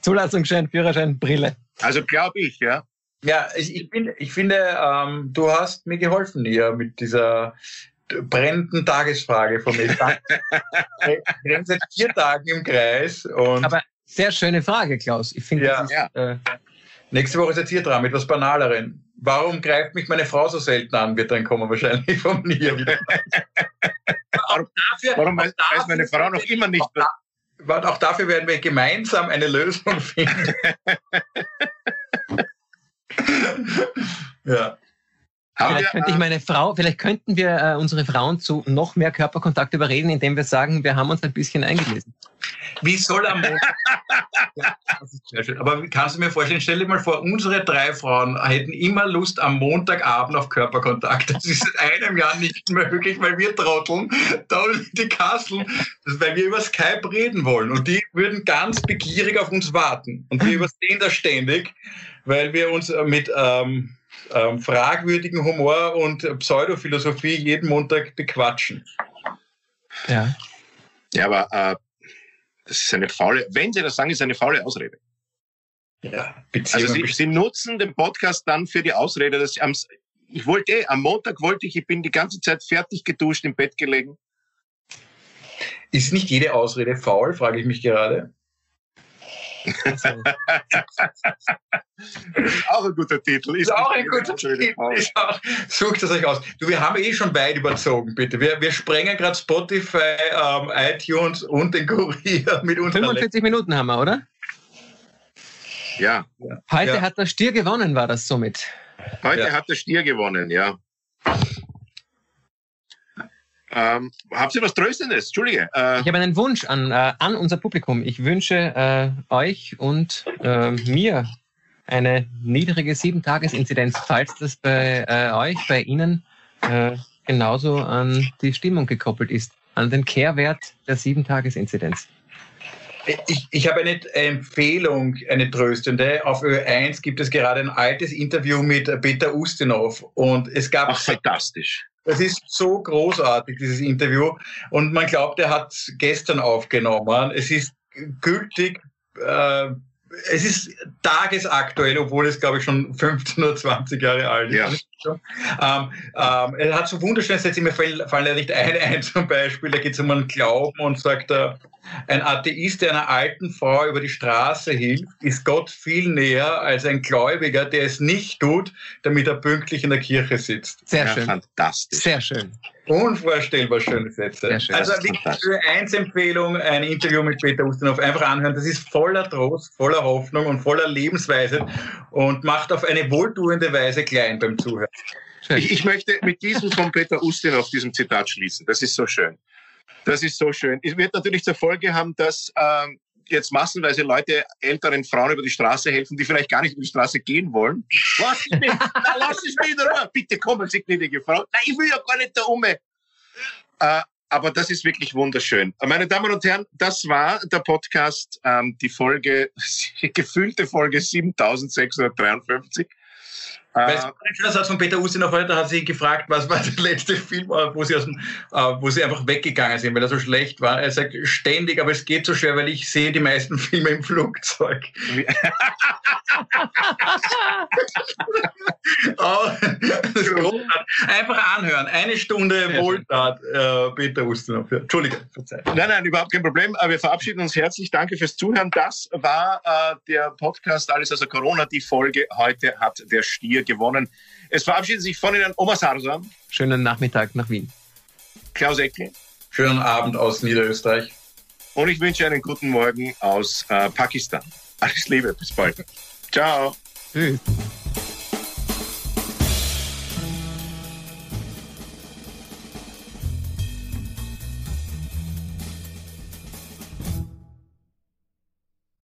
Zulassungsschein, Führerschein, Brille.
Also glaube ich, ja.
Ja, ich, ich, bin, ich finde, ähm, du hast mir geholfen hier mit dieser brennenden Tagesfrage von mir. Ich renne [laughs] seit vier Tagen im Kreis. Und
Aber sehr schöne Frage, Klaus. Ich finde,
ja. ja. Äh, Nächste Woche ist jetzt hier dran mit etwas Banaleren. Warum greift mich meine Frau so selten an, wird dann kommen wahrscheinlich von mir.
warum, dafür, warum weiß, weiß meine Frau noch immer nicht?
Auch, auch dafür werden wir gemeinsam eine Lösung finden. [laughs]
ja. Vielleicht könnte ich meine Frau, vielleicht könnten wir äh, unsere Frauen zu noch mehr Körperkontakt überreden, indem wir sagen, wir haben uns ein bisschen eingelesen.
Wie soll am Montag? [laughs] ja, das ist sehr schön. Aber kannst du mir vorstellen, stell dir mal vor, unsere drei Frauen hätten immer Lust am Montagabend auf Körperkontakt. Das ist seit einem Jahr nicht möglich, weil wir trotteln, da die Kasseln, weil wir über Skype reden wollen. Und die würden ganz begierig auf uns warten. Und wir übersehen das ständig, weil wir uns mit ähm, ähm, fragwürdigen Humor und Pseudophilosophie jeden Montag bequatschen.
Ja. Ja, aber äh, das ist eine faule, wenn Sie das sagen, ist eine faule Ausrede. Ja, also Sie, Sie, nutzen den Podcast dann für die Ausrede, dass ich am, ich wollte eh, am Montag wollte ich, ich bin die ganze Zeit fertig geduscht, im Bett gelegen.
Ist nicht jede Ausrede faul, frage ich mich gerade.
Auch ein guter Titel.
Ist, ist auch ein guter Titel. Ist auch, sucht es euch aus. Du, wir haben eh schon weit überzogen, bitte. Wir, wir sprengen gerade Spotify, ähm, iTunes und den Kurier mit uns.
45 Minuten haben wir, oder?
Ja.
Heute ja. hat der Stier gewonnen, war das somit.
Heute ja. hat der Stier gewonnen, ja. Ähm, habt ihr was Tröstendes? Entschuldige.
Äh, ich habe einen Wunsch an, äh, an unser Publikum. Ich wünsche äh, euch und äh, mir eine niedrige Sieben-Tages-Inzidenz, falls das bei äh, euch, bei Ihnen äh, genauso an die Stimmung gekoppelt ist, an den Kehrwert der Sieben-Tages-Inzidenz.
Ich, ich habe eine Empfehlung, eine tröstende. Auf Ö1 gibt es gerade ein altes Interview mit Peter Ustinov und es gab.
Ach, fantastisch.
Es ist so großartig, dieses Interview. Und man glaubt, er hat es gestern aufgenommen. Es ist gültig. Äh, es ist tagesaktuell, obwohl es, glaube ich, schon 15 oder 20 Jahre alt ist. Ja. Ähm, ähm, er hat so wunderschöne Sätze, mir fallen, fallen ja nicht eine [laughs] ein zum Beispiel, da geht es um einen Glauben und sagt er, ein Atheist, der einer alten Frau über die Straße hilft, ist Gott viel näher als ein Gläubiger, der es nicht tut, damit er pünktlich in der Kirche sitzt.
Sehr ja, schön.
Fantastisch.
Sehr schön.
Unvorstellbar schöne Sätze. Also wirklich für eins Empfehlung, ein Interview mit Peter Ustinov einfach anhören. Das ist voller Trost, voller Hoffnung und voller Lebensweise und macht auf eine wohltuende Weise klein beim Zuhören.
Ich, ich möchte mit diesem von Peter Ustinov, diesem Zitat schließen. Das ist so schön. Das ist so schön. Es wird natürlich zur Folge haben, dass ähm, jetzt massenweise Leute älteren Frauen über die Straße helfen, die vielleicht gar nicht über die Straße gehen wollen. Lass es mich, na, lass mich in Ruhe. Bitte kommen Sie, gnädige Frau. Nein, ich will ja gar nicht da um. Äh, aber das ist wirklich wunderschön. Meine Damen und Herren, das war der Podcast, ähm, die Folge, [laughs] gefühlte Folge 7653.
Weil es äh, ein schöner Satz von Peter Ustinov heute hat sie gefragt, was war der letzte Film, äh, wo sie, dem, äh, wo sie einfach weggegangen sind, weil er so schlecht war. Er sagt ständig, aber es geht so schwer, weil ich sehe die meisten [laughs] Filme im Flugzeug. oh, einfach anhören. Eine Stunde Wohltat, äh, Peter Ustinov. Entschuldige,
verzeiht. Nein, nein, überhaupt kein Problem. Wir verabschieden uns herzlich. Danke fürs Zuhören. Das war äh, der Podcast Alles außer Corona. Die Folge heute hat der Stier hier gewonnen. Es verabschiedet sich von Ihnen Oma Sarsa.
Schönen Nachmittag nach Wien.
Klaus Ecke.
Schönen Abend aus Niederösterreich.
Und ich wünsche einen guten Morgen aus äh, Pakistan. Alles Liebe, bis bald. Ciao. Tschüss.